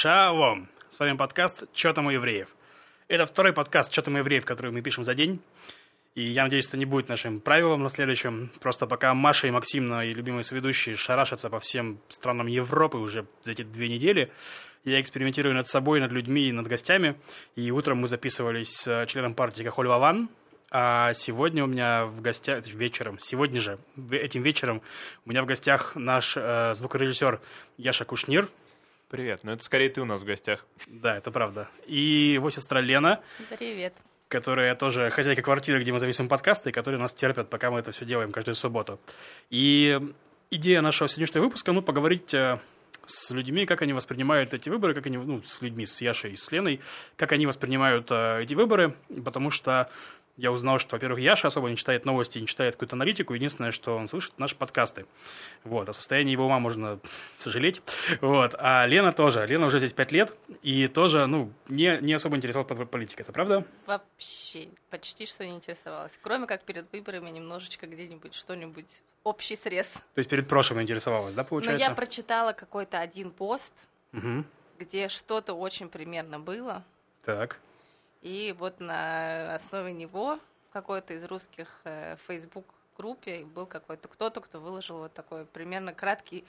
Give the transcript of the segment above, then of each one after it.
Шалом! С вами подкаст «Чё там у евреев?». Это второй подкаст «Чё там у евреев?», который мы пишем за день. И я надеюсь, это не будет нашим правилом на следующем. Просто пока Маша и Максим, мои любимые соведущие, шарашатся по всем странам Европы уже за эти две недели, я экспериментирую над собой, над людьми и над гостями. И утром мы записывались с членом партии Кахоль Ваван, а сегодня у меня в гостях, вечером, сегодня же, этим вечером, у меня в гостях наш э, звукорежиссер Яша Кушнир. Привет, ну это скорее ты у нас в гостях. Да, это правда. И его сестра Лена. Привет. Которая тоже хозяйка квартиры, где мы записываем подкасты, и которые нас терпят, пока мы это все делаем каждую субботу. И идея нашего сегодняшнего выпуска, ну, поговорить э, с людьми, как они воспринимают эти выборы, как они, ну, с людьми, с Яшей и с Леной, как они воспринимают э, эти выборы, потому что я узнал, что, во-первых, Яша особо не читает новости, не читает какую-то аналитику. Единственное, что он слышит наши подкасты. Вот. О состоянии его ума можно сожалеть. Вот. А Лена тоже. Лена уже здесь пять лет и тоже, ну, не, не особо интересовалась политикой. Это правда? Вообще почти что не интересовалась. Кроме как перед выборами немножечко где-нибудь что-нибудь общий срез. То есть перед прошлым интересовалась, да, получается? Ну, я прочитала какой-то один пост, угу. где что-то очень примерно было. Так. И вот на основе него какой-то из русских э, Facebook группе был какой-то кто-то, кто выложил вот такой примерно краткий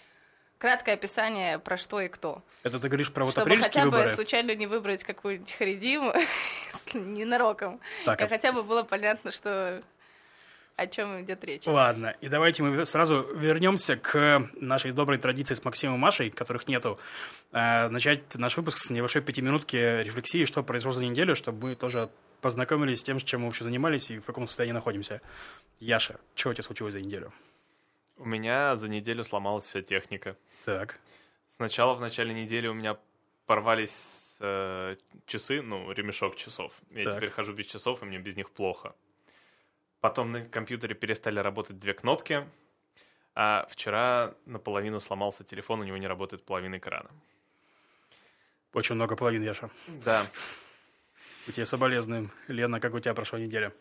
краткое описание про что и кто. Это ты говоришь про вот Чтобы апрельские хотя выборы? бы случайно не выбрать какую-нибудь харидиму ненароком. Так, а а- хотя бы было понятно, что о чем идет речь. Ладно, и давайте мы сразу вернемся к нашей доброй традиции с Максимом и Машей, которых нету. Э, начать наш выпуск с небольшой пятиминутки рефлексии, что произошло за неделю, чтобы мы тоже познакомились с тем, чем мы вообще занимались и в каком состоянии находимся. Яша, что у тебя случилось за неделю? У меня за неделю сломалась вся техника. Так. Сначала в начале недели у меня порвались э, часы, ну, ремешок часов. Я Так. теперь хожу без часов, и мне без них плохо. Потом на компьютере перестали работать две кнопки, а вчера наполовину сломался телефон, у него не работает половина экрана. Очень много половин, Яша. Да. У тебя соболезнуем. Лена, как у тебя прошла неделя?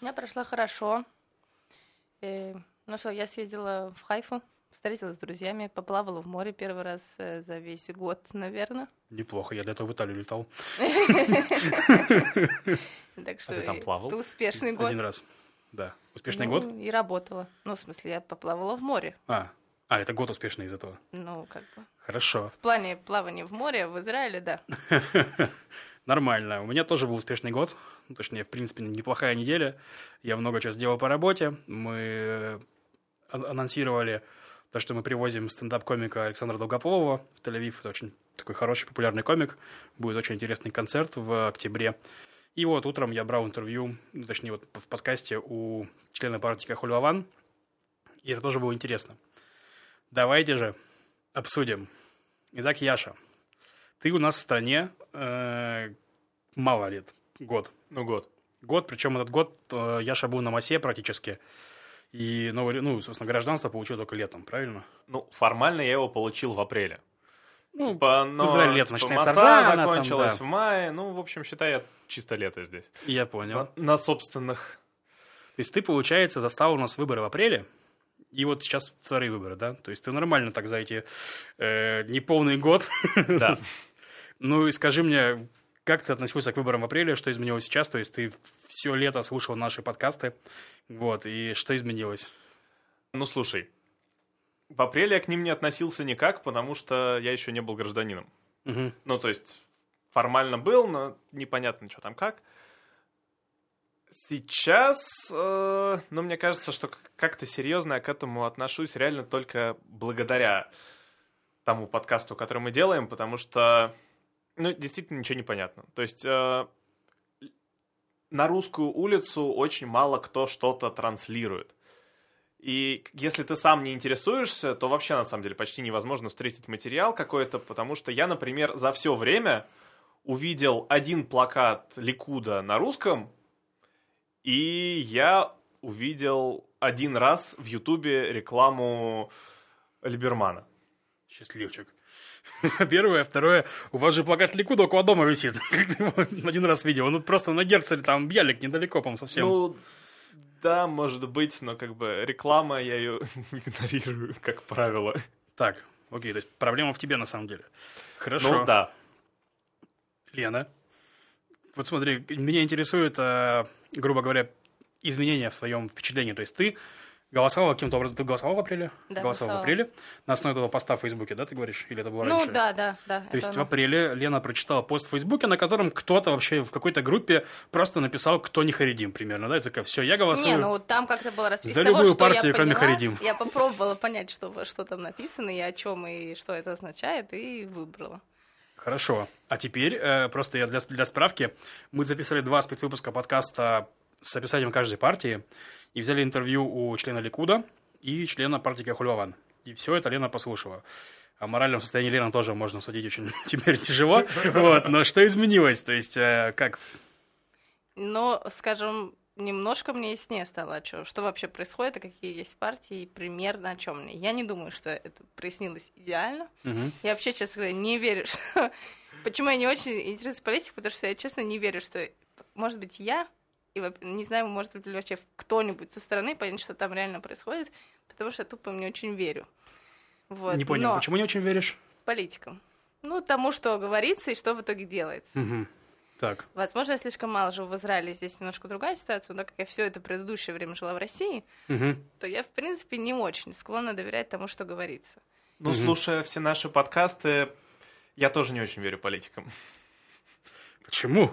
У меня прошла хорошо. Э, ну что, я съездила в Хайфу, встретилась с друзьями, поплавала в море первый раз э, за весь год, наверное. Неплохо, я для этого в Италию летал. Так что ты там плавал? это успешный год. Один раз. Да. Успешный Ну, год? И работала. Ну, в смысле, я поплавала в море. А, а, это год успешный из этого. Ну, как бы. Хорошо. В плане плавания в море в Израиле, да. Нормально. У меня тоже был успешный год. Ну, Точнее, в принципе, неплохая неделя. Я много чего сделал по работе. Мы э, ан- анонсировали то, что мы привозим стендап-комика Александра Долгополова в Тель-Авив. Это очень такой хороший, популярный комик. Будет очень интересный концерт в октябре. И вот утром я брал интервью, ну, точнее, вот в подкасте у члена партии Кахоль Ваван. И это тоже было интересно. Давайте же обсудим. Итак, Яша, ты у нас в стране э, мало лет, год. Ну, год. Год, причем этот год э, Яша был на массе практически. И новое, ну, собственно, гражданство получил только летом, правильно? Ну, формально я его получил в апреле. Ну, типа, но, Израиль лето типа, начинается масса рано, там, закончилась да. в мае. Ну, в общем, считай, я чисто лето здесь. я понял. На, на собственных То есть ты, получается, застал у нас выборы в апреле, и вот сейчас вторые выборы, да? То есть ты нормально так за эти э, неполный год. Да. Ну и скажи мне, как ты относился к выборам в апреле, что изменилось сейчас? То есть ты все лето слушал наши подкасты, вот, и что изменилось? Ну, слушай, в апреле я к ним не относился никак, потому что я еще не был гражданином. Мгм. Ну, то есть, формально был, но непонятно, что там как. Сейчас, э, ну, мне кажется, что как-то серьезно я к этому отношусь реально только благодаря тому подкасту, который мы делаем, потому что, ну, действительно ничего не понятно. То есть, э, на русскую улицу очень мало кто что-то транслирует. И если ты сам не интересуешься, то вообще, на самом деле, почти невозможно встретить материал какой-то, потому что я, например, за все время увидел один плакат Ликуда на русском, и я увидел один раз в Ютубе рекламу Либермана. Счастливчик. Первое, второе, у вас же плакат Ликуда около дома висит. Один раз видел. Ну, просто на Герцеле там Бьялик недалеко, по-моему, совсем. Ну, да, может быть, но как бы реклама, я ее игнорирую, как правило. Так, Окей, то есть проблема в тебе на самом деле. Хорошо. Ну да. Лена, вот смотри, меня интересует, э, грубо говоря, изменения в своем впечатлении. То есть ты голосовал каким-то образом, ты голосовал в апреле? Да, голосовал в голосовала. апреле на основе этого поста в Фейсбуке, да, ты говоришь? Или это было Ну раньше? да, да, да. То это есть в оно. апреле Лена прочитала пост в Фейсбуке, на котором кто-то вообще в какой-то группе просто написал, кто не Харидим, примерно, да? И такая, все, я голосую. Не, ну там как-то было расписано. За того, любую я партию, кроме поняла. Харидим. Я попробовала понять, что, что там написано, и о чем, и что это означает, и выбрала. Хорошо. А теперь, э, просто я для, для справки, мы записали два спецвыпуска подкаста с описанием каждой партии и взяли интервью у члена Ликуда и члена партии Кахульваван. И все это Лена послушала. О моральном состоянии Лены тоже можно судить очень теперь тяжело. Вот. Но что изменилось? То есть, э, как? Но, скажем, немножко мне яснее стало, о чём- что вообще происходит, и какие есть партии, и примерно о чем мне. Я не думаю, что это прояснилось идеально. Мгм. Я вообще, честно говоря, не верю, что... Почему я не очень интересуюсь политикой, потому что я, честно, не верю, что, может быть, я, и не знаю, может быть, вообще кто-нибудь со стороны понять, что там реально происходит, потому что я тупо не очень верю. Вот. Не понял, Но почему не очень веришь? политикам. Ну, тому, что говорится и что в итоге делается. Мгм. Так. Возможно, я слишком мало живу в Израиле, здесь немножко другая ситуация, но так как я все это предыдущее время жила в России, Мгм. то я, в принципе, не очень склонна доверять тому, что говорится. Ну, Мгм. слушая все наши подкасты, я тоже не очень верю политикам. Почему?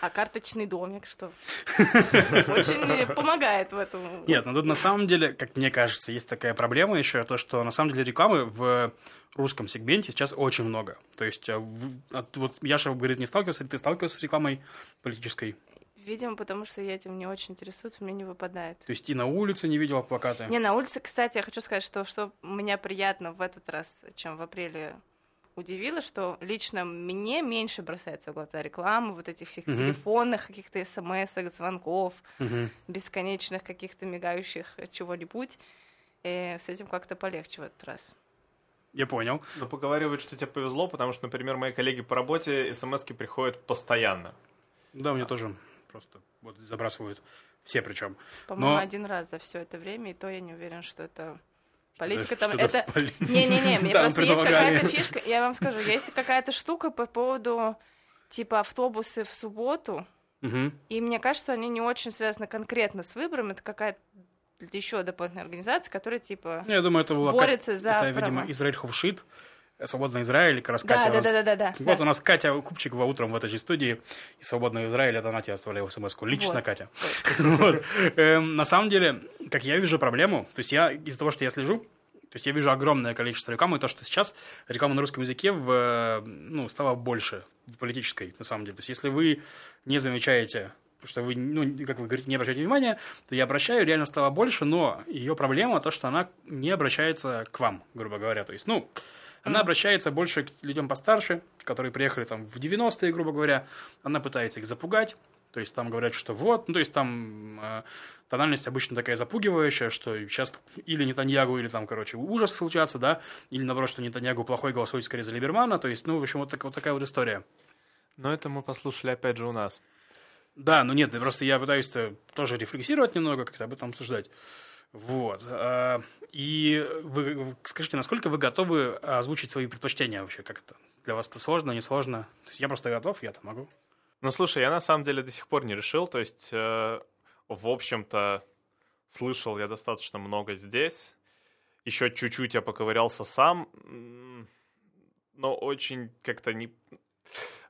А карточный домик, что очень помогает в этом. Нет, ну тут на самом деле, как мне кажется, есть такая проблема еще, то, что на самом деле рекламы в русском сегменте сейчас очень много. То есть, э, вот Яша говорит, не сталкивался, ты сталкивался с рекламой политической? Видимо, потому что я этим не очень интересуюсь, мне не выпадает. То есть и на улице не видела плакаты? Не, на улице, кстати, я хочу сказать, что, что меня приятно в этот раз, чем в апреле удивило, что лично мне меньше бросается в глаза реклама, вот этих всех Мгм. телефонных каких-то смс звонков, Мгм. бесконечных каких-то мигающих чего-нибудь. Э, с этим как-то полегче в этот раз. Я понял. Но поговаривают, что тебе повезло, потому что, например, мои коллеги по работе смс приходят постоянно. Да, мне тоже просто вот забрасывают. Все причем. По-моему, Но- один раз за все это время, и то я не уверен, что это политика там. это Не-не-не, мне просто есть какая-то фишка, я вам скажу, есть какая-то штука по поводу типа автобусы в субботу, и мне кажется, они не очень связаны конкретно с выбором, это какая-то еще дополнительная организация, которая типа Ну, Я думаю, это было... борется за Это, видимо. Израиль Хувшит, Свободный Израиль, как раз Да, Катя да, нас- да, да, да, да. Вот да. у нас Катя Купчикова утром в этой же студии из «Свободного Израиля», это она тебе оставляла смс-ку. Лично Вот. Катя. Вот. Эм, На самом деле, как я вижу проблему, то есть я из-за того, что я слежу, то есть я вижу огромное количество рекламы, и то, что сейчас реклама на русском языке в, э, ну, стала больше в политической, на самом деле. То есть если вы не замечаете, что вы, ну, как вы говорите, не обращаете внимания, то я обращаю, реально стало больше, но ее проблема то, что она не обращается к вам, грубо говоря. То есть, ну, она обращается больше к людям постарше, которые приехали там в 90-е, грубо говоря. Она пытается их запугать. То есть там говорят, что вот, ну то есть там э, тональность обычно такая запугивающая, что сейчас или Нетаньягу, или там, короче, ужас случаться, да, или наоборот, что Нетаньягу плохой, голосует скорее за Либермана. То есть, ну, в общем, вот, так- вот такая вот история. Но это мы послушали опять же у нас. Да, ну нет, просто я пытаюсь тоже рефлексировать немного, как-то об этом обсуждать. Вот. А, И вы скажите, насколько вы готовы озвучить свои предпочтения вообще? Как это? Для вас это сложно, не сложно? То есть я просто готов, я-то могу. Ну, слушай, я на самом деле до сих пор не решил. То есть, э, в общем-то, слышал я достаточно много здесь. Еще чуть-чуть я поковырялся сам. Но очень как-то не...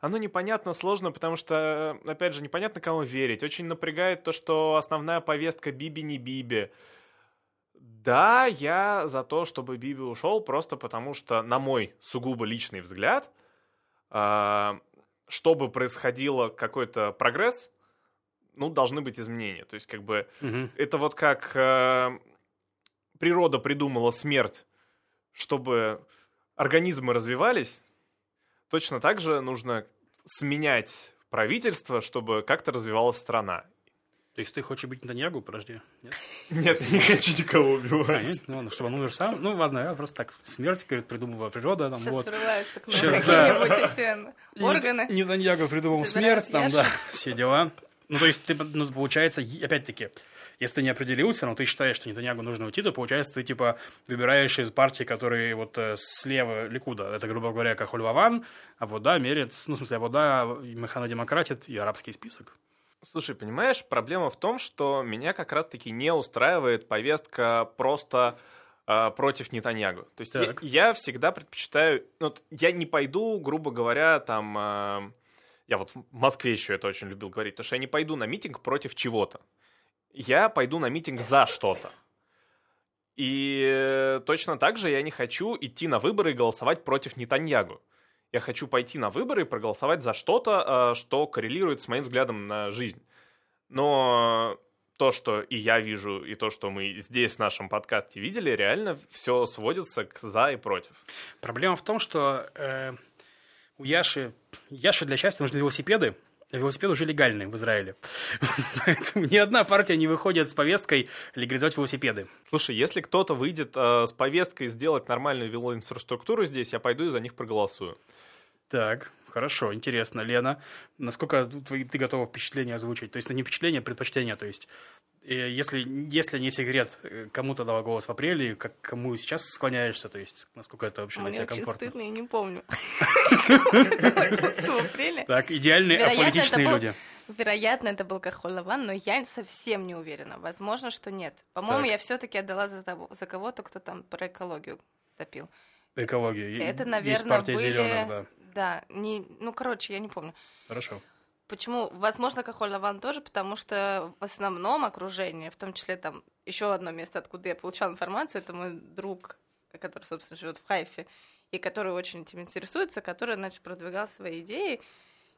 Оно непонятно, сложно, потому что, опять же, непонятно, кому верить. Очень напрягает то, что основная повестка Биби не Биби. Да, я за то, чтобы Биби ушел, просто потому что, на мой сугубо личный взгляд, а, чтобы происходило какой-то прогресс, ну, должны быть изменения. То есть, как бы, Мгм. это вот как э, природа придумала смерть, чтобы организмы развивались, точно так же нужно сменять правительство, чтобы как-то развивалась страна. То есть ты хочешь быть Нетаньягу, подожди? Нет? Нет, не хочу никого А, убивать. нет? Ну, ладно, чтобы он умер сам. Ну, ладно, я просто так, смерть, говорит, придумывала природа, там, Сейчас вот. врываются к нам Щас, да. какие-нибудь эти органы. Нет- Нетаньягу придумал смерть, там, да, все дела. Ну, то есть, ты, ну, получается, опять-таки, Если ты не определился, но ты считаешь, что Нетаньягу нужно уйти, то получается ты типа выбираешь из партии, которые вот э, слева Ликуда. Это, грубо говоря, как Хульваван, а вот да, Мерец, ну, в смысле, а вот да, Механодемократит и арабский список. Слушай, понимаешь, проблема в том, что меня как раз-таки не устраивает повестка просто э, против Нетаньягу. То есть я, я всегда предпочитаю... Ну, я не пойду, грубо говоря, там... Э, я вот в Москве еще это очень любил говорить, потому что я не пойду на митинг против чего-то. Я пойду на митинг за что-то. И точно так же я не хочу идти на выборы и голосовать против Нетаньягу. Я хочу пойти на выборы и проголосовать за что-то, э, что коррелирует с моим взглядом на жизнь. Но то, что и я вижу, и то, что мы здесь в нашем подкасте видели, реально все сводится к за и против. Проблема в том, что э, у Яши, Яши для счастья нужны велосипеды, а велосипед уже легальный в Израиле. Поэтому ни одна партия не выходит с повесткой легализовать велосипеды. Слушай, если кто-то выйдет э, с повесткой сделать нормальную велоинфраструктуру здесь, я пойду и за них проголосую. Так, хорошо, интересно. Лена, насколько ты готова впечатление озвучить? То есть это не впечатление, а предпочтение. То есть э, если, если не секрет, э, кому ты дала голос в апреле, как, кому сейчас склоняешься, то есть насколько это вообще Мне для тебя комфортно? стыдно, я не помню. В апреле. Так, идеальные аполитичные люди. Вероятно, это был Кахолаван, но я совсем не уверена. Возможно, что нет. По-моему, я все-таки отдала за, того, за кого-то, кто там про экологию топил. Экологию. Это, наверное, были... да. Не, ну, короче, я не помню. Хорошо. Почему? Возможно, Кахоль Лаван тоже, потому что в основном окружение, в том числе там еще одно место, откуда я получала информацию, это мой друг, который, собственно, живет в Хайфе, и который очень этим интересуется, который, значит, продвигал свои идеи.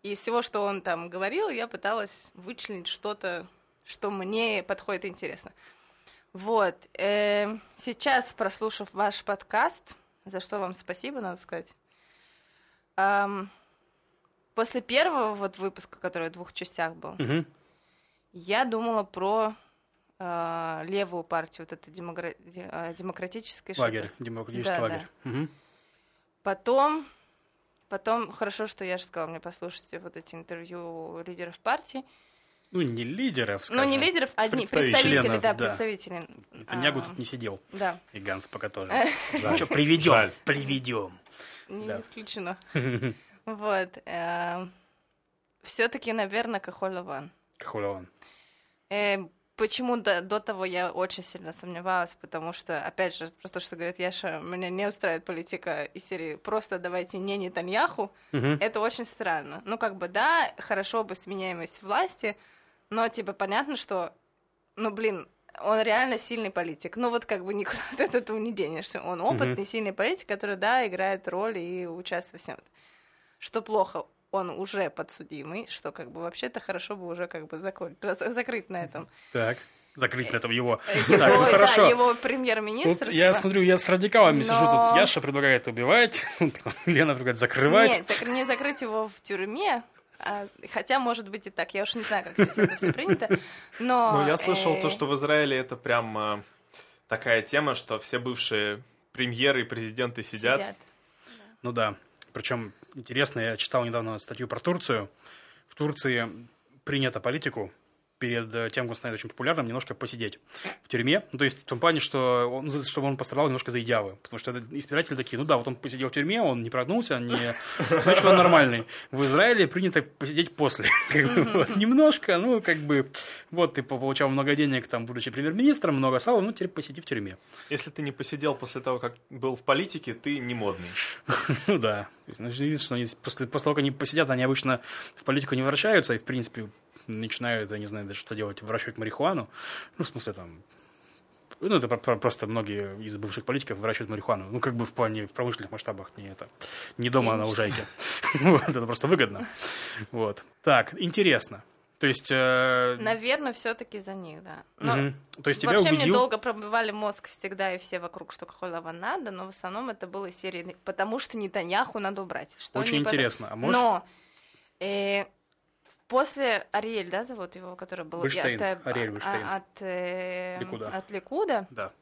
И из всего, что он там говорил, я пыталась вычленить что-то, что мне подходит интересно. Вот. э, Сейчас, прослушав ваш подкаст, за что вам спасибо, надо сказать, Ам, после первого вот выпуска, который в двух частях был, Мгм. я думала про а, левую партию, вот это демокра- де- а, демократическое. Лагерь, демократический Да, лагерь. Мгм. Потом, потом, хорошо, что я же сказала мне, послушайте вот эти интервью лидеров партии. Ну, не лидеров, Ну, скажем. не лидеров, а одни представителей. представители, Членов, да, да. представители. Нетаньягу А, тут не сидел. Да, И Ганс пока тоже. Жаль. Ну что, приведем, приведем. Не Да. исключено. Вот. Все-таки, наверное, Кахолаван. Кахулеван. Э, почему до, до того я очень сильно сомневалась, потому что, опять же, просто что говорит Яша, меня не устраивает политика из серии «просто давайте не Нетаньяху», Мгм. это очень странно. Ну, как бы, да, хорошо бы сменяемость власти, но, типа, понятно, что, ну, блин, он реально сильный политик. Ну, вот как бы никуда от этого не денешься. Он опытный, сильный политик, который, да, играет роль и участвует во всем. Что плохо, он уже подсудимый, что как бы вообще-то хорошо бы уже как бы закон- закрыть на этом. Так, закрыть на этом его. Его, Так, ну да, хорошо. его премьер-министр. Я смотрю, я с радикалами сижу, Но- тут Яша предлагает убивать, Лена предлагает закрывать. Нет, не закрыть его в тюрьме, хотя, может быть, и так. Я уж не знаю, как здесь это все принято. Но, Ну, я слышал э, то, что в Израиле это прям э, такая тема, что все бывшие премьеры и президенты сидят. Ну да. Причем интересно, я читал недавно статью про Турцию. В Турции принято политику перед э, тем, как он станет очень популярным, немножко посидеть в тюрьме. Ну, то есть в том плане, что он, чтобы он пострадал немножко за идеавы. Потому что избиратели такие, ну да, вот он посидел в тюрьме, он не прогнулся, не... значит, он нормальный. В Израиле принято посидеть после. Как бы, вот, немножко, ну, как бы, вот ты получал много денег, там, будучи премьер-министром, много сала, ну, теперь посиди в тюрьме. Если ты не посидел после того, как был в политике, ты не модный. Ну да. Ну, видишь, что они после, после того, как они посидят, они обычно в политику не возвращаются и, в принципе, начинают, я не знаю даже что делать, выращивать марихуану. Ну, в смысле, там... Ну, это про- про- просто многие из бывших политиков выращивают марихуану. Ну, как бы в плане, в промышленных масштабах, не это. Не дома на лужайке. Вот, это просто выгодно. Вот. Так, интересно. То есть... э, Наверное, все-таки за них, да. Но мгм. То есть тебя Вообще мне убедил... долго пробивали мозг всегда и все вокруг, что Кахолова надо, но в основном это было серии «Потому что Нетаньяху надо убрать». Что Очень не интересно. А может... Но э, после Ариэль, да, зовут его, который был... и Вайнштейн, от, э, Ариэль Вайнштейн. а- От, э, Ликуда. от Ликуда. Да.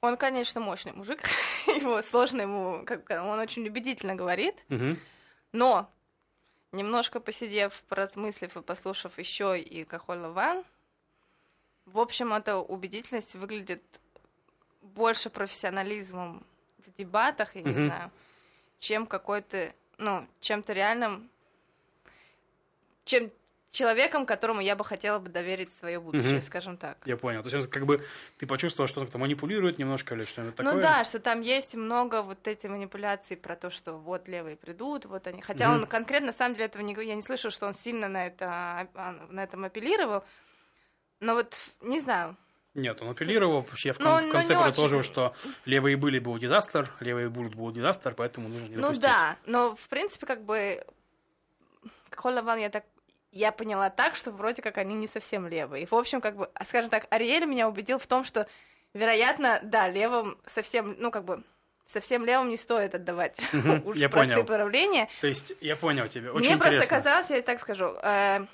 Он, конечно, мощный мужик. его сложно ему... Как, он очень убедительно говорит. Мгм. Но, немножко посидев, поразмыслив и послушав еще и Кахола Ван, В общем, эта убедительность выглядит больше профессионализмом в дебатах, я не Мгм. знаю, чем какой-то, ну, чем-то реальным, чем человеком, которому я бы хотела бы доверить свое будущее, Мгм. скажем так. Я понял. То есть, как бы ты почувствовал, что он как-то манипулирует немножко или что-нибудь такое? Ну да, что там есть много вот эти манипуляций про то, что вот левые придут, вот они. Хотя Мгм. он конкретно, на самом деле, этого не. Я не слышу, что он сильно на, это, а, на этом апеллировал. Но вот, не знаю. Нет, он апеллировал. Я в, кон- Ну, в ну, конце не подытожил, очень. что левые были был дизастер, левые будут был дизастер, поэтому нужно не Ну допустить. да, но в принципе, как бы Холлован я так я поняла так, что вроде как они не совсем левые. И, в общем, как бы, а, скажем так, Ариэль меня убедил в том, что, вероятно, да, левым совсем, ну, как бы, совсем левым не стоит отдавать Мгм, уж я простые понял. правления. То есть, я понял тебя. Очень Мне интересно. просто казалось, я так скажу, э,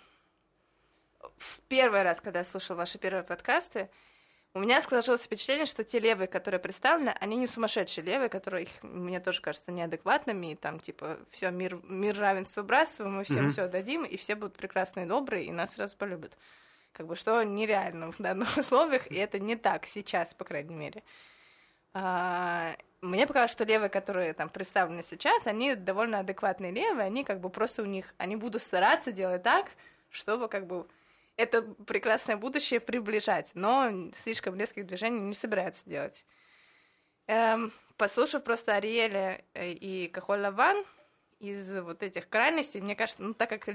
в первый раз, когда я слушала ваши первые подкасты, у меня сложилось впечатление, что те левые, которые представлены, они не сумасшедшие левые, которые их, мне тоже кажется неадекватными, и там типа все мир, мир равенства, братства, мы всем Мгм. все дадим, и все будут прекрасные добрые, и нас сразу полюбят. Как бы что нереально в данных условиях, и это не так сейчас, по крайней мере. А, мне показалось, что левые, которые там представлены сейчас, они довольно адекватные левые, они как бы просто у них, они будут стараться делать так, чтобы как бы это прекрасное будущее приближать, но слишком резких движений не собираются делать. Эм, послушав просто Ариэля э, и Кахоль Лаван из вот этих крайностей, мне кажется, ну так как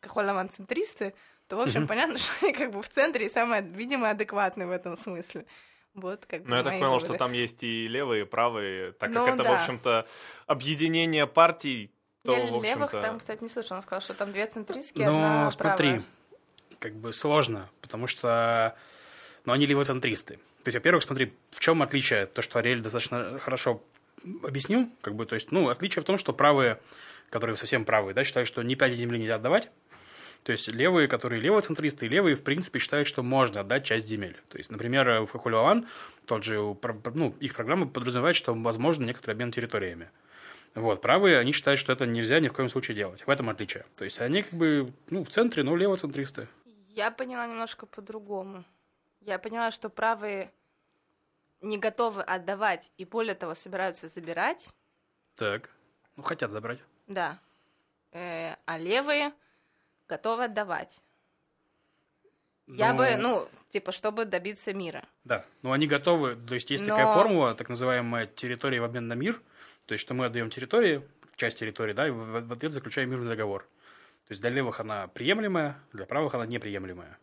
Кахоль Лаван центристы, то, в общем, Мгм. понятно, что они как бы в центре и самые, видимо, адекватные в этом смысле. Вот, как бы Ну, я так понял, выводы. что там есть и левые, и правые, так Ну, как это, да. в общем-то, объединение партий, то, Я в левых общем-то... там, кстати, не слышала. Он сказал, что там две центристские, Ну, одна смотри, правая. Как бы сложно, потому что ну, они левоцентристы. То есть, во-первых, смотри, в чем отличие? То, что Ариэль достаточно хорошо объяснил, как бы, то есть, ну, отличие в том, что правые, которые совсем правые, да, считают, что ни пяти земли нельзя отдавать, то есть левые, которые левоцентристы, и левые, в принципе, считают, что можно отдать часть земель. То есть, например, в Хохулеван, тот же, ну, их программа подразумевает, что возможно некоторый обмен территориями. Вот, правые, они считают, что это нельзя ни в коем случае делать. В этом отличие. То есть они как бы, ну, в центре, но левоцентристы. Я поняла немножко по-другому. Я поняла, что правые не готовы отдавать и более того собираются забирать, Так. Ну, хотят забрать. да. Э, а левые готовы отдавать. Я Ну, бы, ну, типа, чтобы добиться мира. Да. Ну, они готовы. То есть есть Но- такая формула, так называемая территория в обмен на мир. То есть, что мы отдаем территории, часть территории, да, и в ответ заключаем мирный договор. То есть для левых она приемлемая, для правых она неприемлемая.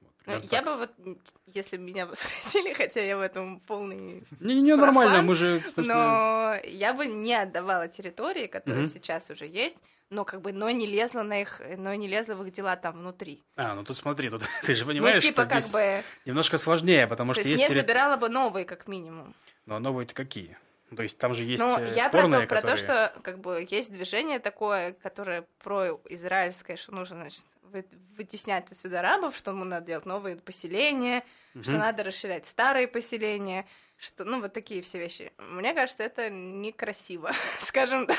Вот, Ну, я так. бы вот, если бы меня бы спросили, хотя я в этом полный Не-не-не, нормально, профан, мы же, смысле... Но я бы не отдавала территории, которые Мгм. сейчас уже есть, но как бы, но не лезла на их, но не лезла в их дела там внутри. А, ну тут смотри, тут ты же понимаешь, ну, типа, что как здесь бы, немножко сложнее, потому то что есть не терри- забирала бы новые, как минимум. Но новые-то какие? То есть там же есть Ну, э, я про спорные, то, про то, которые... что как бы есть движение такое, которое про-израильское, что нужно, значит, вы- вытеснять отсюда арабов, что ему надо делать новые поселения, что Мгм. надо расширять старые поселения, что, ну, вот такие все вещи. Мне кажется, это некрасиво, скажем так.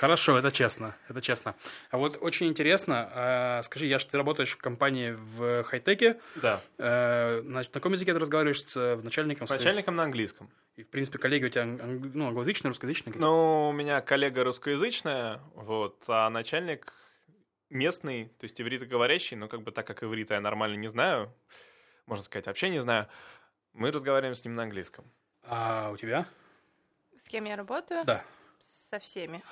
Хорошо, это честно, это честно. А вот очень интересно, а, скажи, я ты работаешь в компании в хай-теке, Да, э, на, на каком языке ты разговариваешь с э, начальником? с своим? начальником на английском. И, в принципе, коллеги у тебя ан- ну, англоязычные, русскоязычные? какие-то? Ну, у меня коллега русскоязычная, вот, а начальник местный, то есть ивритоговорящий, но как бы так как иврита я нормально не знаю, можно сказать, вообще не знаю, мы разговариваем с ним на английском. А у тебя? С кем я работаю? Да. Со всеми.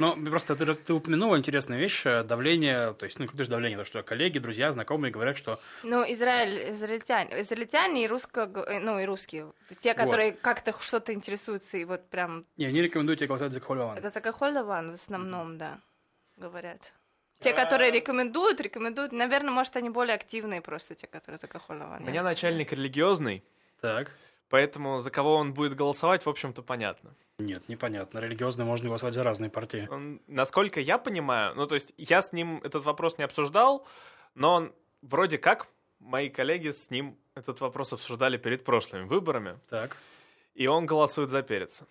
Ну, просто ты, ты упомянула интересную вещь, э, давление, то есть, ну, какое же давление, то, что коллеги, друзья, знакомые говорят, что Ну, Израиль, израильтяне, израильтяне и русско, ну, и русские. Те, которые как-то что-то интересуются, и вот прям не, они рекомендуют тебе голосовать за Кхолеван. Это за Кахолеван в основном, да, говорят. Те, которые рекомендуют, рекомендуют. Наверное, может, они более активные просто, те, которые за Кахолеван. У меня начальник религиозный, Так. поэтому за кого он будет голосовать, в общем-то, понятно. Нет, непонятно. Религиозно можно голосовать за разные партии. Он, насколько я понимаю, ну, то есть я с ним этот вопрос не обсуждал, но он вроде как, мои коллеги с ним этот вопрос обсуждали перед прошлыми выборами, Так. и он голосует за перец.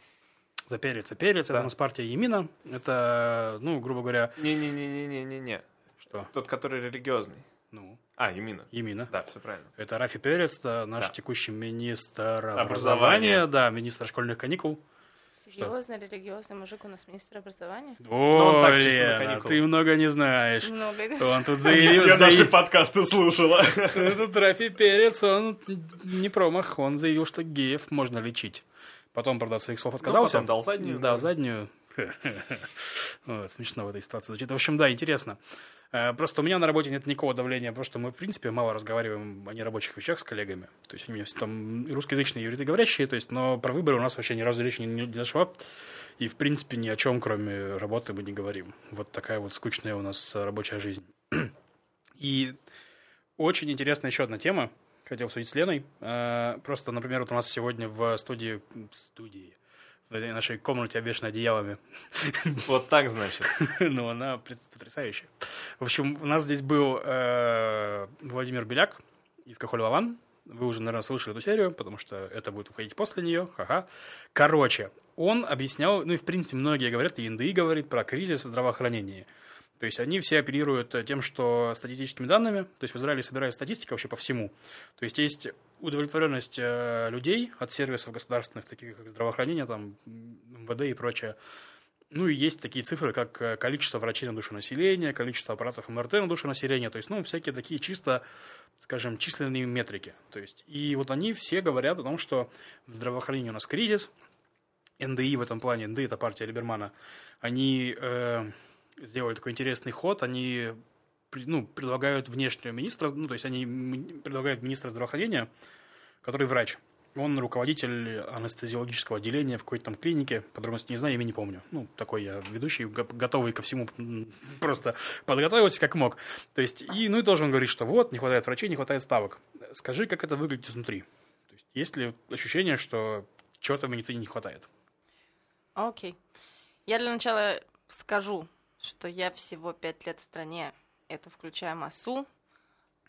За перец. Перец, Да. это у нас партия Емина. Это, ну, грубо говоря, Не-не-не-не-не-не-не. что? Тот, который религиозный. Ну, А, Юмина. Емина. Да, все правильно. Это Рафи Перец, наш Да. текущий министр Образования. образования, да, министр школьных каникул. Серьезно, религиозный мужик у нас министр образования? О, он так, Лена, ты много не знаешь. Много. Он тут заявил, наши заявил- подкасты слушала. этот Рафи Перец, он не промах, он заявил, что геев можно лечить. Потом, правда, своих слов отказался. Ну, потом дал заднюю, да. заднюю. Вот, смешно в этой ситуации звучит. В общем, да, интересно. Э, Просто у меня на работе нет никакого давления, потому что мы, в принципе, мало разговариваем о нерабочих вещах с коллегами. То есть они там русскоязычные, и говорящие, то есть, но про выборы у нас вообще ни разу речи не, зашло. И, в принципе, ни о чем, кроме работы, мы не говорим. Вот такая вот скучная у нас рабочая жизнь. И очень интересная еще одна тема, хотел обсудить с Леной. Э, Просто, например, вот у нас сегодня в студии, студии в этой нашей комнате обвешана одеялами. Вот так, значит. Ну, она потрясающая. В общем, у нас здесь был э, Владимир Беляк из Кахоль Лаван. Вы уже, наверное, слышали эту серию, потому что это будет выходить после нее. Ха-ха. Короче, он объяснял, ну и в принципе многие говорят, и НДИ говорит про кризис в здравоохранении. То есть они все оперируют э, тем, что статистическими данными, то есть в Израиле собирается статистика вообще по всему. То есть есть удовлетворенность э, людей от сервисов государственных, таких как здравоохранение, там, МВД и прочее. Ну и есть такие цифры, как э, количество врачей на душу населения, количество аппаратов МРТ на душу населения, то есть, ну, всякие такие чисто, скажем, численные метрики. То есть, и вот они все говорят о том, что в здравоохранении у нас кризис, НДИ в этом плане, НДИ это партия Либермана, они э, сделали такой интересный ход, они ну, предлагают внешнего министра, ну, то есть они предлагают министра здравоохранения, который врач. Он руководитель анестезиологического отделения в какой-то там клинике, подробности не знаю, имя не помню. Ну, такой я ведущий, го- готовый ко всему, просто подготовился как мог. То есть, и, ну и тоже он говорит, что вот, не хватает врачей, не хватает ставок. Скажи, как это выглядит изнутри? То есть, есть ли ощущение, что чего-то в медицине не хватает? Окей. Я для начала скажу, что я всего пять лет в стране, это включая МАСУ.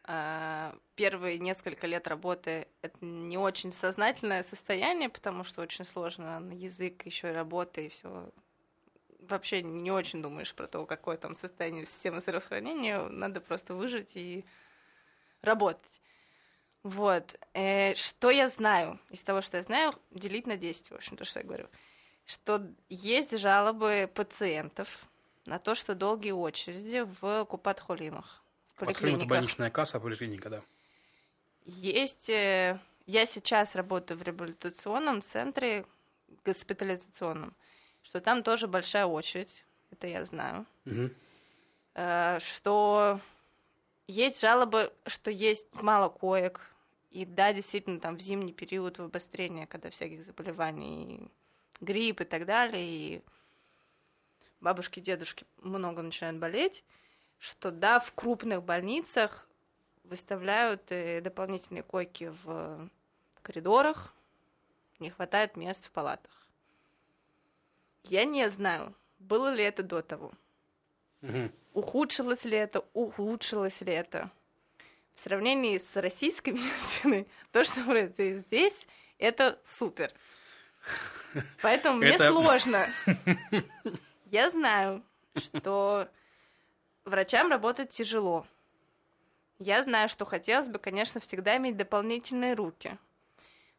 А, Первые несколько лет работы это не очень сознательное состояние, потому что очень сложно на язык, еще и работа, и все. Вообще не очень думаешь про то, какое там состояние системы здравоохранения. Надо просто выжить и работать. Вот. Э, что я знаю? Из того, что я знаю, делить на 10, в общем, то, что я говорю. Что есть жалобы пациентов на то, что долгие очереди в купат-холимах, Это поликлиниках. больничная касса, поликлиника, да. Есть... э, Я сейчас работаю в реабилитационном центре госпитализационном, что там тоже большая очередь, это я знаю. Э, Что есть жалобы, что есть мало коек, и да, действительно, там в зимний период в обострение, когда всяких заболеваний, грипп и так далее, и бабушки, дедушки много начинают болеть, что да, в крупных больницах выставляют э, дополнительные койки в коридорах, не хватает мест в палатах. Я не знаю, было ли это до того. Мгм. Ухудшилось ли это, улучшилось ли это. В сравнении с российской медициной, то, что происходит здесь, это супер. Поэтому мне сложно. Я знаю, что врачам работать тяжело. Я знаю, что хотелось бы, конечно, всегда иметь дополнительные руки.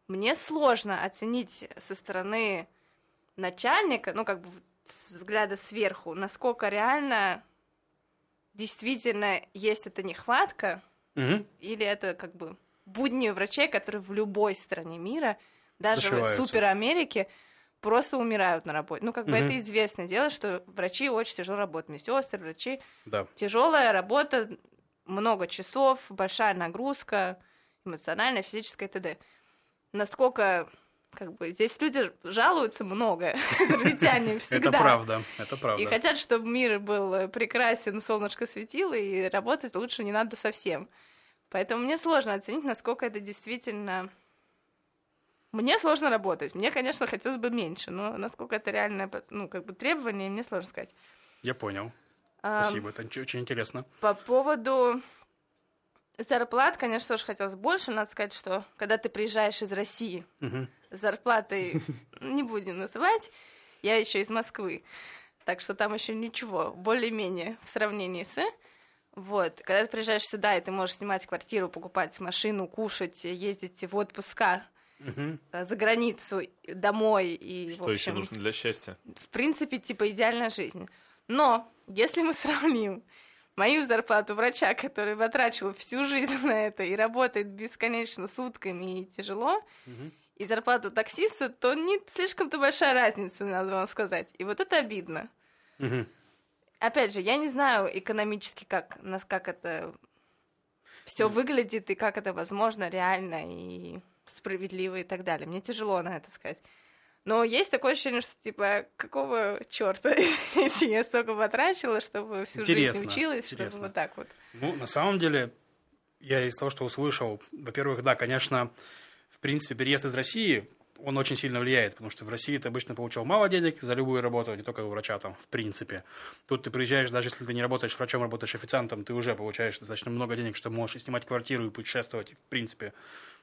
Мне сложно оценить со стороны начальника, ну, как бы с взгляда сверху, насколько реально действительно есть эта нехватка, Мгм. или это как бы будни врачей, которые в любой стране мира, даже в Зашиваются. супер Америке, просто умирают на работе. Ну, как бы Мгм. это известное дело, что врачи очень тяжело работают. Медсестры, врачи. Да. Тяжелая работа, много часов, большая нагрузка, эмоциональная, физическая и т.д. Насколько как бы здесь люди жалуются много, израильтяне всегда. Это правда, это правда. И хотят, чтобы мир был прекрасен, солнышко светило, и работать лучше не надо совсем. Поэтому мне сложно оценить, насколько это действительно... Мне сложно работать. Мне, конечно, хотелось бы меньше, но насколько это реальное, ну, как бы требование, мне сложно сказать. Я понял. Спасибо, это очень- интересно. По поводу зарплат, конечно, тоже хотелось больше. Надо сказать, что когда ты приезжаешь из России, Мгм. зарплаты не будем называть. Я еще из Москвы. Так что там еще ничего, более-менее в сравнении с. Вот, когда ты приезжаешь сюда, и ты можешь снимать квартиру, покупать машину, кушать, ездить в отпуска Э, за границу, домой и, Что в еще общем, нужно для счастья? в принципе, типа идеальная жизнь. Но если мы сравним мою зарплату врача, который потрачил всю жизнь на это и работает бесконечно сутками и тяжело, Мгм. и зарплату таксиста, то не слишком-то большая разница, надо вам сказать. И вот это обидно. Мгм. Опять же, я не знаю экономически, как, нас, как это все выглядит и как это возможно, реально и справедливо и так далее. Мне тяжело на это сказать. Но есть такое ощущение, что типа, какого черта, если я столько потрачила, чтобы всю Интересно, жизнь училась, чтобы интересно. вот так вот. Ну, на самом деле, я из того, что услышал, во-первых, да, конечно, в принципе, переезд из России, он очень сильно влияет, потому что в России ты обычно получал мало денег за любую работу, не только у врача там, в принципе. Тут ты приезжаешь, даже если ты не работаешь врачом, работаешь официантом, ты уже получаешь достаточно много денег, что можешь и снимать квартиру, и путешествовать, и, в принципе,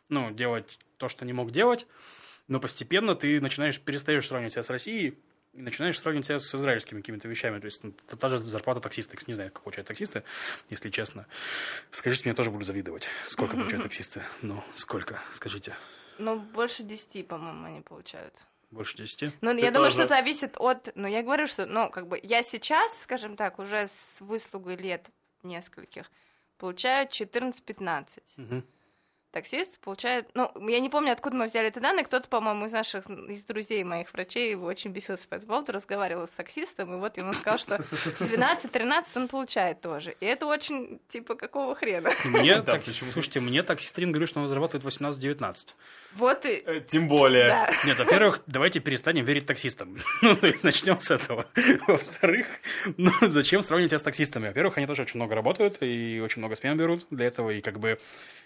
ну, делать то, что не мог делать. Но постепенно ты начинаешь, перестаешь сравнивать себя с Россией, и начинаешь сравнивать себя с израильскими какими-то вещами. То есть ну, та, та же зарплата таксиста. Не знаю, как получают таксисты, если честно. Скажите, мне тоже буду завидовать. Сколько получают таксисты? Ну, сколько? Скажите. Ну, больше десяти, по-моему, они получают. Больше десяти? Ну, Ты я думаю, тоже- что зависит от... Ну, я говорю, что, ну, как бы, я сейчас, скажем так, уже с выслугой лет нескольких, получаю 14-15. Мгм. Таксист получает... Ну, я не помню, откуда мы взяли эти данные. Кто-то, по-моему, из наших, из друзей моих врачей очень бесился по этому поводу, разговаривал с таксистом, и вот ему сказал, что 12-13 он получает тоже. И это очень, типа, какого хрена? Мне, Да, так- почему? слушайте, мне таксист один говорит, что он зарабатывает 18-19. Вот и... Э, Тем более. Да. Нет, во-первых, давайте перестанем верить таксистам. Ну, то есть начнем с этого. Во-вторых, ну, зачем сравнивать себя с таксистами? Во-первых, они тоже очень много работают и очень много смен берут для этого. И как бы,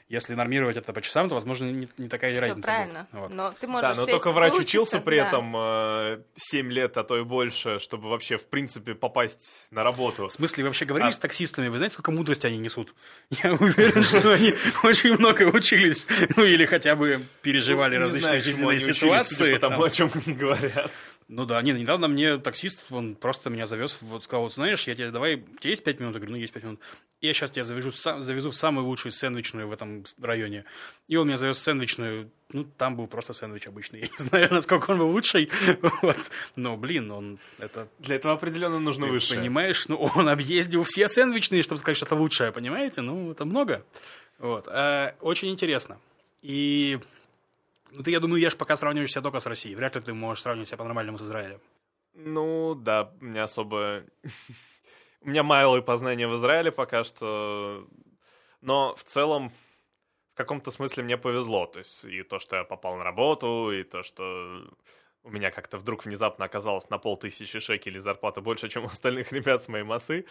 если нормировать это по часам, то, возможно, не, не такая и Всё разница правильно. будет. Вот. Но ты можешь Да, но сесть, только врач выучиться, учился при да. этом э, 7 лет, а то и больше, чтобы вообще, в принципе, попасть на работу. В смысле, вы вообще говорили А- с таксистами? Вы знаете, сколько мудрости они несут? Я уверен, что они очень много учились. Ну, или хотя бы переживали Не различные жизненные ситуации. судя по тому, там. о чем они говорят. Ну да, не, недавно мне таксист, он просто меня завез, вот сказал, вот знаешь, я тебе давай, у тебя есть пять минут? Я говорю, ну есть пять минут. И я сейчас тебя сам- завезу в самую лучшую сэндвичную в этом районе. И он меня завез в сэндвичную, ну там был просто сэндвич обычный. Я не знаю, насколько он был лучший, вот. Но, блин, он это... Для этого определенно нужно ты выше. Понимаешь, ну он объездил все сэндвичные, чтобы сказать, что это лучшее, понимаете? Ну, это много. Вот. А, очень интересно. И ну, ты, я думаю, я же пока сравниваешь себя только с Россией. Вряд ли ты можешь сравнивать себя по-нормальному с Израилем. Ну, да, у меня особо... У меня малые познания в Израиле пока что. Но в целом, в каком-то смысле мне повезло. То есть и то, что я попал на работу, и то, что у меня как-то вдруг внезапно оказалось на полтысячи шекелей зарплата больше, чем у остальных ребят с моей массы.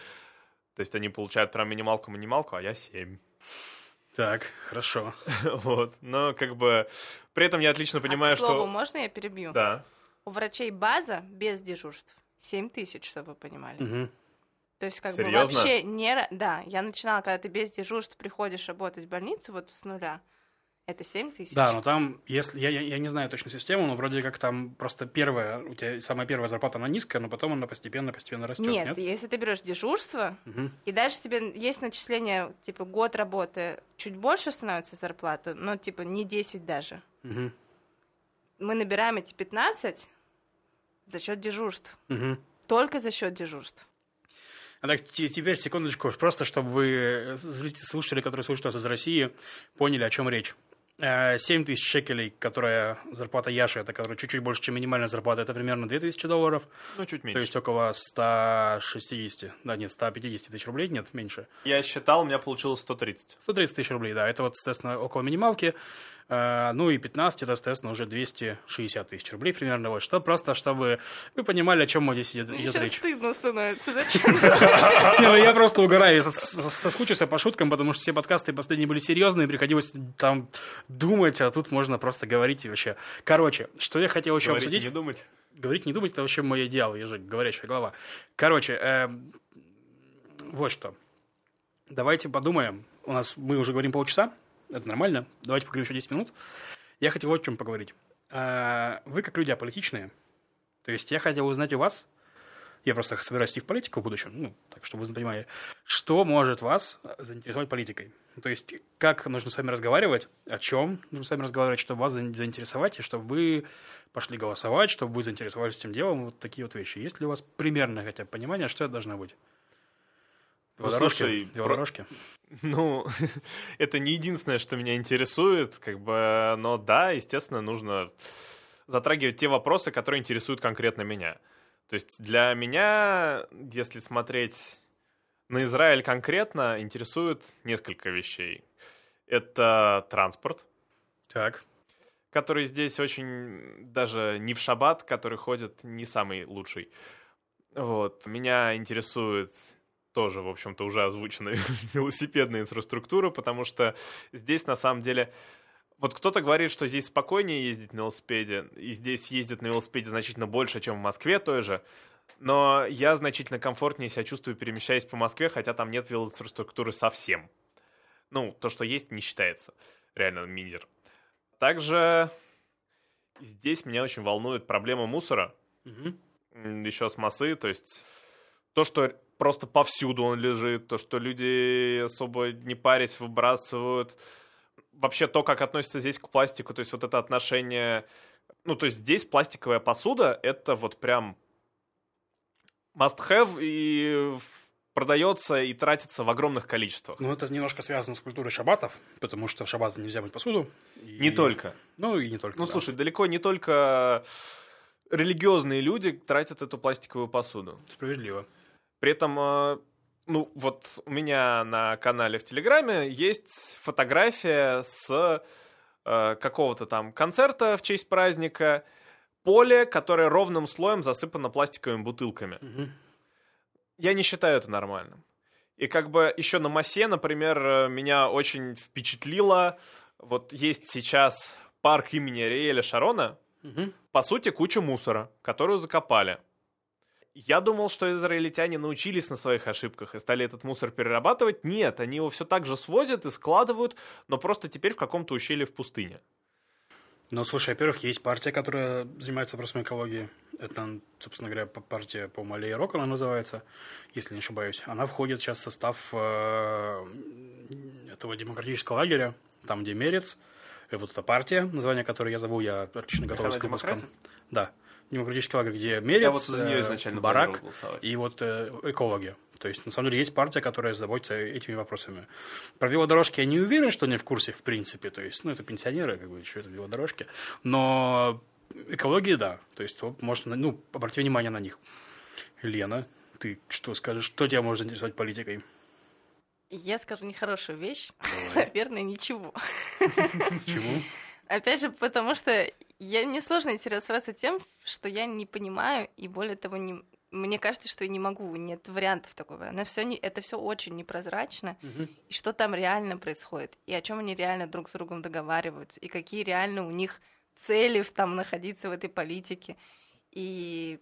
То есть они получают прям минималку-минималку, а я 7. Так, хорошо. Вот. Но как бы... При этом я отлично понимаю, а, к слову, что... можно я перебью? Да. У врачей база без дежурств 7 тысяч, чтобы вы понимали. Мгм. То есть как Серьезно? бы вообще не... Да, я начинала, когда ты без дежурств приходишь работать в больницу вот с нуля, это 7 тысяч. Да, но там, если я, я, я не знаю точно систему, но вроде как там просто первая, у тебя самая первая зарплата, она низкая, но потом она постепенно-постепенно растет, нет, нет? если ты берешь дежурство, Мгм. и дальше тебе есть начисление, типа, год работы, чуть больше становится зарплата, но, типа, не 10 даже. Мгм. Мы набираем эти 15 за счет дежурств. Мгм. Только за счет дежурств. А так, те- теперь, секундочку, просто чтобы вы, э, слушатели, которые слушают нас из России, поняли, о чем речь. Э, 7 тысяч шекелей, которая зарплата Яши, это которая чуть-чуть больше, чем минимальная зарплата, это примерно 2 тысячи долларов, Ну, чуть меньше. то есть около 160, да нет, 150 тысяч рублей, нет, меньше. Я считал, у меня получилось 130. 130 тысяч рублей, да, это вот, соответственно, около минималки, Э, ну и 15, это, соответственно, уже 260 тысяч рублей примерно, вот, что просто, чтобы вы понимали, о чем мы здесь идет, Мне идет сейчас речь. стыдно становится. Зачем? Ну я просто угораю, соскучился по шуткам, потому что все подкасты последние были серьезные, приходилось там думать, а тут можно просто говорить и вообще. Короче, что я хотел еще обсудить. не думать. Говорить, не думать, это вообще мой идеал, я же говорящая голова. Короче, эм, вот что. Давайте подумаем. У нас мы уже говорим полчаса, это нормально. Давайте поговорим еще 10 минут. Я хотел вот о чем поговорить. Э, Вы как люди аполитичные, то есть я хотел узнать у вас, я просто собираюсь идти в политику в будущем, ну, так, чтобы вы понимали, что может вас заинтересовать политикой? То есть, как нужно с вами разговаривать, о чем нужно с вами разговаривать, чтобы вас заинтересовать, и чтобы вы пошли голосовать, чтобы вы заинтересовались этим делом, вот такие вот вещи. Есть ли у вас примерное хотя бы понимание, что это должно быть? Слушай, велодорожки? Ну, это не единственное, что меня интересует, как бы, но да, естественно, нужно затрагивать те вопросы, которые интересуют конкретно меня. То есть для меня, если смотреть на Израиль конкретно, интересует несколько вещей. Это транспорт. Так. Который здесь очень даже не в шаббат, который ходит не самый лучший. Вот. Меня интересует тоже, в общем-то, уже озвученная велосипедная инфраструктура, потому что здесь на самом деле... Вот кто-то говорит, что здесь спокойнее ездить на велосипеде, и здесь ездят на велосипеде значительно больше, чем в Москве той же, но я значительно комфортнее себя чувствую, перемещаясь по Москве, хотя там нет велоинфраструктуры совсем. Ну, то, что есть, не считается. Реально, мизер. Также здесь меня очень волнует проблема мусора. Угу. Еще с массы, то есть то, что просто повсюду он лежит, то, что люди особо не парясь выбрасывают. Вообще то, как относятся здесь к пластику, то есть вот это отношение... Ну, то есть здесь пластиковая посуда — это вот прям must-have и продается и тратится в огромных количествах. Ну, это немножко связано с культурой шабатов, потому что в шаббаты нельзя мыть посуду. И... Не только. Ну, и не только, Ну, да. слушай, далеко не только религиозные люди тратят эту пластиковую посуду. Справедливо. При этом, э, ну, вот у меня на канале в Телеграме есть фотография с э, какого-то там концерта в честь праздника, поле, которое ровным слоем засыпано пластиковыми бутылками. Угу. Я не считаю это нормальным. И как бы еще на массе, например, э, меня очень впечатлило, вот есть сейчас парк имени Риэля Шарона, Угу. по сути, куча мусора, которую закопали. Я думал, что израильтяне научились на своих ошибках и стали этот мусор перерабатывать. Нет, они его все так же свозят и складывают, но просто теперь в каком-то ущелье в пустыне. Ну, слушай, во-первых, есть партия, которая занимается вопросами экологии. Это, собственно говоря, партия по Малей Рок, она называется, если не ошибаюсь. Она входит сейчас в состав э, этого демократического лагеря, там, где Мерец. И вот эта партия, название которой я забыл, я отлично готовился к выпускам. Да. Демократический лагерь, где Мерец, Я вот за нее э, изначально Барак и вот э, экологи. То есть, на самом деле, есть партия, которая заботится этими вопросами. Про велодорожки я не уверен, что они в курсе, в принципе. То есть, ну, это пенсионеры, как бы, что это велодорожки. Но экология, да. То есть, вот, можно, ну, обрати внимание на них. Лена, ты что скажешь, что тебя может заинтересовать политикой? Я скажу нехорошую вещь. Давай. Наверное, ничего. Почему? Опять же, потому что я мне сложно интересоваться тем, что я не понимаю, и более того, не, мне кажется, что я не могу, нет вариантов такого. Она все не, это все очень непрозрачно, Мгм. и что там реально происходит, и о чем они реально друг с другом договариваются, и какие реально у них цели в- там находиться в этой политике, и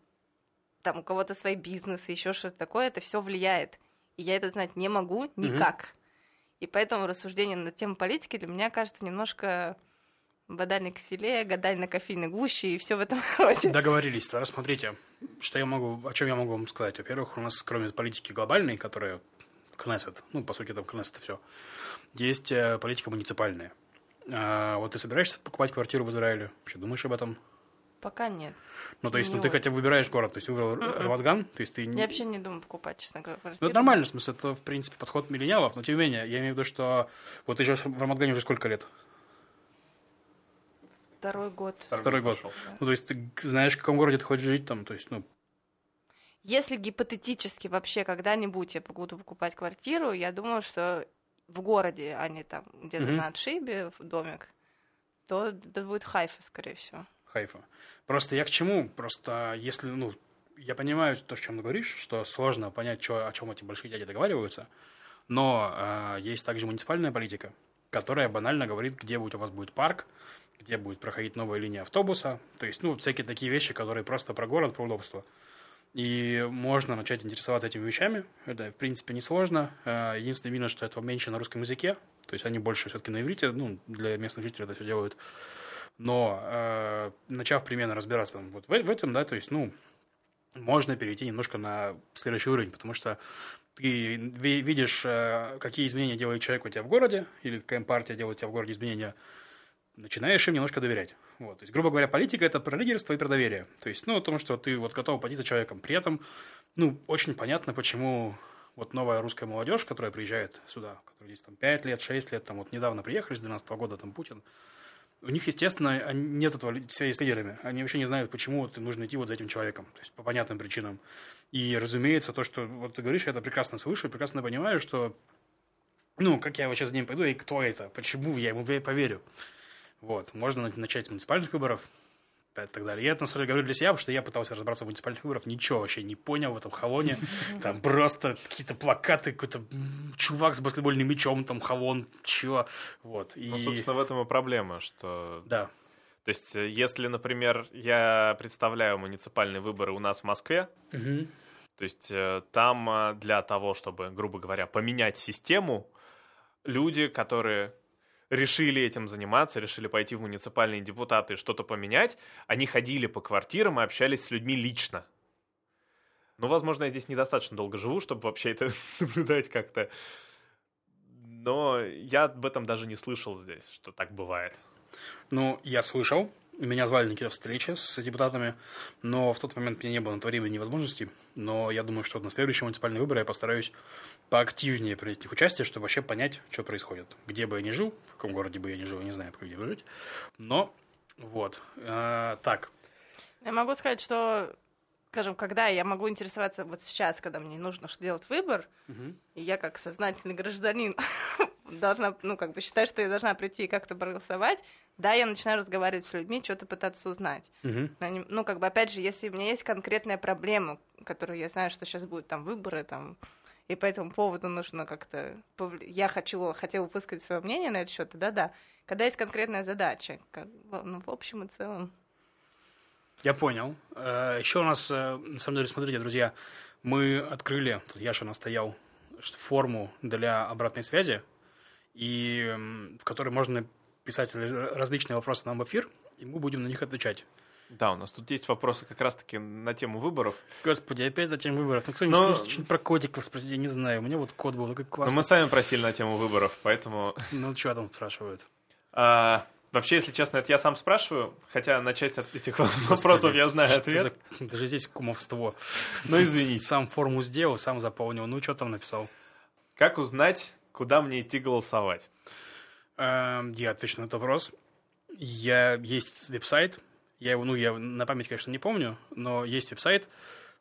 там у кого-то свои бизнесы, еще что-то такое, это все влияет. И я это знать не могу никак. И поэтому рассуждение на тему политики для меня кажется немножко на киселе, гадаль на кофейной гуще и все в этом роде. Договорились. Тогда смотрите, что я могу, о чем я могу вам сказать. Во-первых, у нас кроме политики глобальной, которая Кнессет, ну, по сути, там Кнессет все, есть э, политика муниципальная. А, вот ты собираешься покупать квартиру в Израиле? Вообще думаешь об этом? Пока нет. Ну, то есть, ну, Не ты очень. хотя бы выбираешь город, то есть, выбрал. Раватган, то есть, ты... Я вообще не думаю покупать, честно говоря, Ну, квартиру. это нормально, в смысле, это, в принципе, подход миллениалов, но, тем не менее, я имею в виду, что вот ты живешь в Рамадгане уже сколько лет? Второй год. Второй год. пошел. Ну, то есть, ты знаешь, в каком городе ты хочешь жить там, то есть, ну, Если гипотетически вообще когда-нибудь я буду покупать квартиру, я думаю, что в городе, а не там где-то Мгм. на отшибе, в домик, то это будет Хайфа, скорее всего. Хайфа. Просто я к чему? Просто если, ну, я понимаю то, о чем ты говоришь, что сложно понять, чё, о чем эти большие дяди договариваются, но э, есть также муниципальная политика, которая банально говорит, где будет, у вас будет парк, где будет проходить новая линия автобуса, то есть, ну, всякие такие вещи, которые просто про город, про удобство. И можно начать интересоваться этими вещами. Это, в принципе, несложно. Э, Единственное минус, что этого меньше на русском языке. То есть они больше все-таки на иврите. Ну, для местных жителей это все делают. Но, э, начав примерно разбираться там вот в, в этом, да, то есть, ну, можно перейти немножко на следующий уровень, потому что ты видишь, э, какие изменения делает человек у тебя в городе, или какая партия делает у тебя в городе изменения, начинаешь им немножко доверять. Вот. То есть, грубо говоря, политика – это про лидерство и про доверие. То есть, ну, о том, что ты вот готов пойти за человеком. При этом, ну, очень понятно, почему вот новая русская молодежь, которая приезжает сюда, которая здесь там 5 лет, 6 лет, там вот недавно приехали с 12 года, там Путин, у них, естественно, нет этого связи с лидерами. Они вообще не знают, почему вот им нужно идти вот за этим человеком. То есть по понятным причинам. И, разумеется, то, что вот ты говоришь, я это прекрасно слышу, прекрасно понимаю, что ну, как я его сейчас за ним пойду, и кто это, почему я ему поверю. Вот, можно начать с муниципальных выборов, и так далее. Я это, на самом деле, говорю для себя, потому что я пытался разобраться в муниципальных выборах, ничего вообще не понял в этом халоне. Там просто какие-то плакаты, какой-то чувак с баскетбольным мячом, там халон, чего. Вот. И... Ну, собственно, в этом и проблема, что... Да. То есть, э, если, например, я представляю муниципальные выборы у нас в Москве, угу. то есть э, там э, для того, чтобы, грубо говоря, поменять систему, люди, которые решили этим заниматься, решили пойти в муниципальные депутаты и что-то поменять, они ходили по квартирам и общались с людьми лично. Ну, возможно, я здесь недостаточно долго живу, чтобы вообще это наблюдать как-то. Но я об этом даже не слышал здесь, что так бывает. Ну, я слышал. Меня звали на какие-то встречи с депутатами, но в тот момент мне не было на то время невозможности. Но я думаю, что на следующие муниципальные выборы я постараюсь поактивнее принять их участие, чтобы вообще понять, что происходит. Где бы я ни жил, в каком городе бы я ни жил, не знаю, где бы жить. Но вот. А, так. Я могу сказать, что скажем, когда я могу интересоваться вот сейчас, когда мне нужно делать выбор, угу. и я как сознательный гражданин должна, ну, как бы считаю, что я должна прийти и как-то проголосовать, да, я начинаю разговаривать с людьми, что-то пытаться узнать. Угу. Но, ну, как бы, опять же, если у меня есть конкретная проблема, которую я знаю, что сейчас будут там выборы, там, и по этому поводу нужно как-то... Я хочу, хотела высказать свое мнение на этот счет, да-да. Когда есть конкретная задача, как, ну, в общем и целом. Я понял. Э, Еще у нас, э, на самом деле, смотрите, друзья, мы открыли, тут Яша настоял, форму для обратной связи, и в которой можно писать различные вопросы нам в эфир, и мы будем на них отвечать. Да, у нас тут есть вопросы как раз-таки на тему выборов. Господи, опять на тему выборов. Ну, кто-нибудь Но... что-нибудь про котиков спросите, я не знаю. У меня вот кот был такой классный. Но мы сами просили на тему выборов, поэтому... Ну, что там спрашивают? А, вообще, если честно, это я сам спрашиваю, хотя на часть от этих вопросов я знаю ответ. За... Даже здесь кумовство. Ну, извините. Сам форму сделал, сам заполнил. Ну, что там написал? Как узнать, куда мне идти голосовать? Эм, я отвечу на этот вопрос. Я есть веб-сайт, я его, ну, я на память, конечно, не помню, но есть веб-сайт,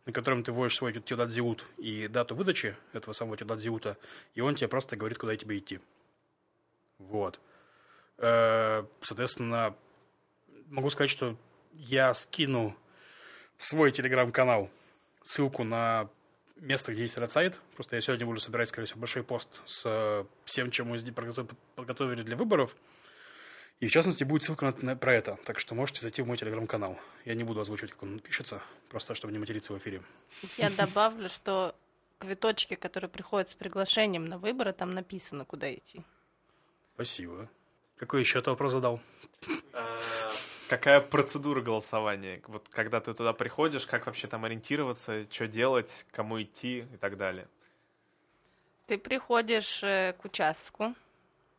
на котором ты вводишь свой тюдат зиут и дату выдачи этого самого тюдат зиута, и он тебе просто говорит, куда тебе идти. Вот. Э, соответственно, могу сказать, что я скину в свой телеграм-канал ссылку на место, где есть этот сайт. Просто я сегодня буду собирать, скорее всего, большой пост с всем, чем мы подготовили для выборов. И в частности будет ссылка на, на, про это, так что можете зайти в мой телеграм-канал. Я не буду озвучивать, как он пишется, просто чтобы не материться в эфире. Я добавлю, что квиточки, которые приходят с приглашением на выборы, там написано, куда идти. Спасибо. Какой еще ты вопрос задал? Какая процедура голосования? Вот когда ты туда приходишь, как вообще там ориентироваться, что делать, кому идти и так далее? Ты приходишь э, к участку.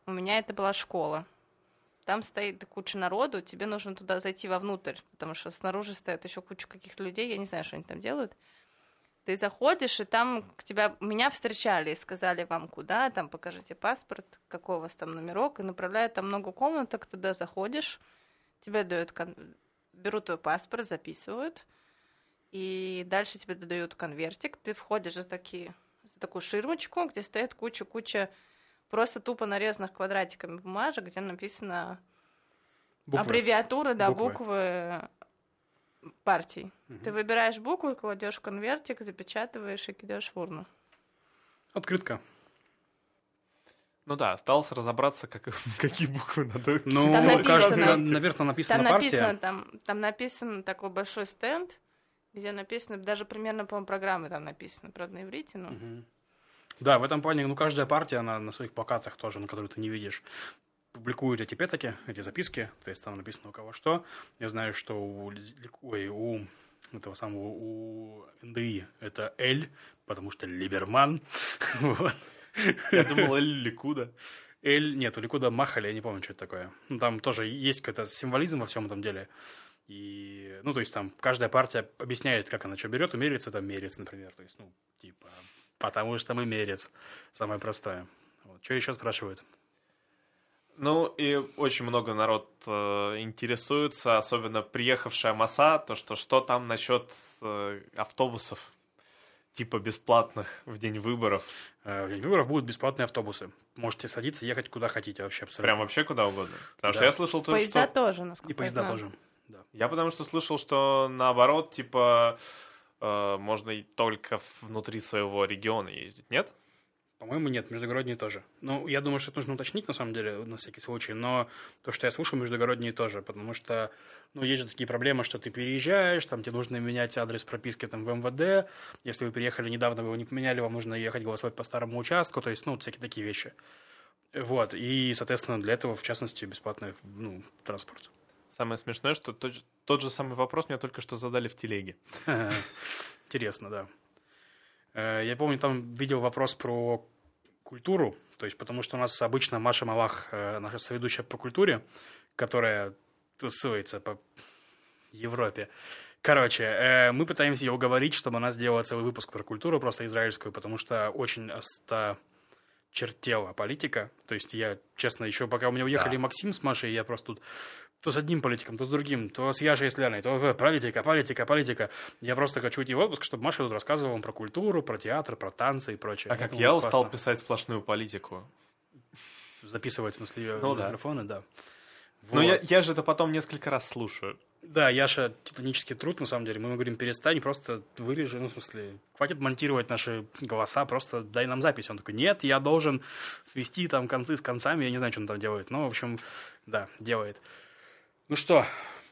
У меня это была школа там стоит куча народу, тебе нужно туда зайти вовнутрь, потому что снаружи стоит еще куча каких-то людей, я не знаю, что они там делают. Ты заходишь, и там к тебя, меня встречали и сказали вам куда, там покажите паспорт, какой у вас там номерок, и направляют там много комнаток, туда заходишь, тебе дают, кон... берут твой паспорт, записывают, и дальше тебе дают конвертик, ты входишь за такие за такую ширмочку, где стоит куча-куча просто тупо нарезанных квадратиками бумажек, где написано буквы. аббревиатура, да, буквы, буквы партий. Угу. Ты выбираешь букву, кладешь конвертик, запечатываешь и кидаешь в урну. Открытка. Ну да, осталось разобраться, как, какие буквы надо. Ну, там написано, наверное, написано там партия. Написано, там, там написан такой большой стенд, где написано, даже примерно, по-моему, программы там написано, правда, на иврите, но... Угу. Да, в этом плане, ну, каждая партия, она на своих плакатах тоже, на которые ты не видишь, публикуют эти петаки, эти записки, то есть там написано у кого что. Я знаю, что у, ой, у этого самого у НДИ это Л, потому что Либерман. Вот. Я думал, Эль Ликуда. Эль, нет, у Ликуда Махали, я не помню, что это такое. Ну, там тоже есть какой-то символизм во всем этом деле. И, ну, то есть там каждая партия объясняет, как она что берет. У это Мерец, например. То есть, ну, типа, потому что мы Мерец. Самое простое. Вот. Что еще спрашивают? Ну, и очень много народ э, интересуется, особенно приехавшая масса, то, что что там насчет э, автобусов, типа бесплатных в день выборов. Э, В день выборов будут бесплатные автобусы. Можете садиться, ехать куда хотите вообще абсолютно. Прям вообще куда угодно. Потому что Да. я слышал то, Поезда что... тоже, насколько И поезда я знаю. тоже. Да. Я потому что слышал, что наоборот, типа, э, можно и только внутри своего региона ездить, нет? По-моему, нет, междугородние тоже. Ну, я думаю, что это нужно уточнить, на самом деле, на всякий случай, но то, что я слышал, междугородние тоже, потому что, ну, есть же такие проблемы, что ты переезжаешь, там тебе нужно менять адрес прописки там в МВД, если вы переехали недавно, вы его не поменяли, вам нужно ехать голосовать по старому участку, то есть, ну, всякие такие вещи. Вот, и, соответственно, для этого, в частности, бесплатный, ну, транспорт. Самое смешное, что тот, тот же самый вопрос мне только что задали в телеге. Интересно, да. Э, Я помню, там видел вопрос про культуру, то есть потому что у нас обычно Маша Малах, э, наша соведущая по культуре, которая тусуется по Европе. Короче, э, мы пытаемся ее уговорить, чтобы она сделала целый выпуск про культуру, просто израильскую, потому что очень осточертела политика. То есть я, честно, еще пока у меня уехали Да. Максим с Машей, я просто тут то с одним политиком, то с другим, то с Яшей и с Ляной, то политика, политика, политика. Я просто хочу идти в отпуск, чтобы Маша тут рассказывала вам про культуру, про театр, про танцы и прочее. А как я устал классно. писать сплошную политику. Записывать, в смысле, Ну да. микрофоны, да. Но Вот. я, я же это потом несколько раз слушаю. Да, Яша, титанический труд, на самом деле. Мы ему говорим, перестань, просто вырежи, ну, в смысле, хватит монтировать наши голоса, просто дай нам запись. Он такой, нет, я должен свести там концы с концами, я не знаю, что он там делает. Ну, в общем, да, делает. Ну что,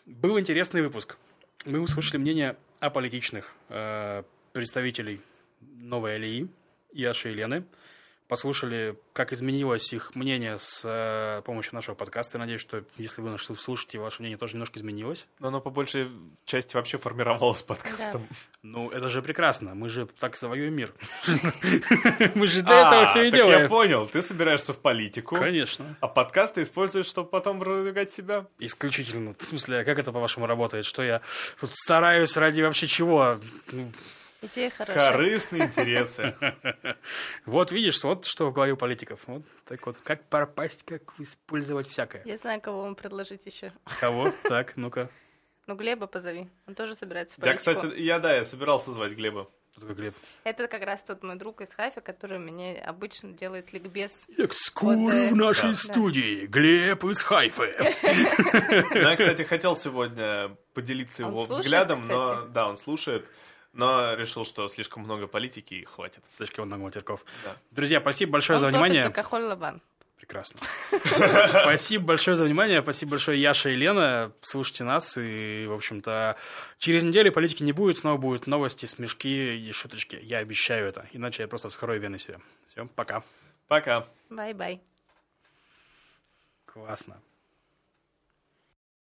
был интересный выпуск. Мы услышали мнение аполитичных э, представителей новой Алии, Яши и Лены. Послушали, как изменилось их мнение с э, помощью нашего подкаста. Я надеюсь, что если вы нас слушаете, ваше мнение тоже немножко изменилось. Но оно по большей части вообще формировалось подкастом. Ну, это же прекрасно. Мы же так завоюем мир. Мы же для этого А, все и так я делаем. понял. Ты собираешься в политику, Конечно. а подкасты используешь, чтобы потом продвигать себя. Исключительно. В смысле, как это, по-вашему, работает? Что я тут стараюсь ради вообще чего? Идея хорошая. Корыстные интересы. Вот видишь, вот что в голове у политиков. Вот так вот. Как пропасть, как использовать всякое. Я знаю, кого вам предложить еще. Кого? Так, ну-ка. Ну, Глеба позови. Он тоже собирается в Я, политику. кстати, я, да, я собирался звать Глеба. Кто такой Глеб? Это как раз тот мой друг из Хайфа, который мне обычно делает ликбез. Экскуру Вот, э, в нашей да. студии. Глеб из Хайфы. Ну, я, кстати, хотел сегодня поделиться его взглядом, но... Да, он слушает, но решил, что слишком много политики и хватит. Слишком много матерков. Да. Друзья, спасибо большое Он за внимание. за Кахоль Лабан. Прекрасно. Спасибо большое за внимание. Спасибо большое, Яша и Лена. Слушайте нас. И, в общем-то, через неделю политики не будет. Снова будут новости, смешки и шуточки. Я обещаю это. Иначе я просто вскрою вены себе. Все, пока. Пока. Bye-bye. Классно.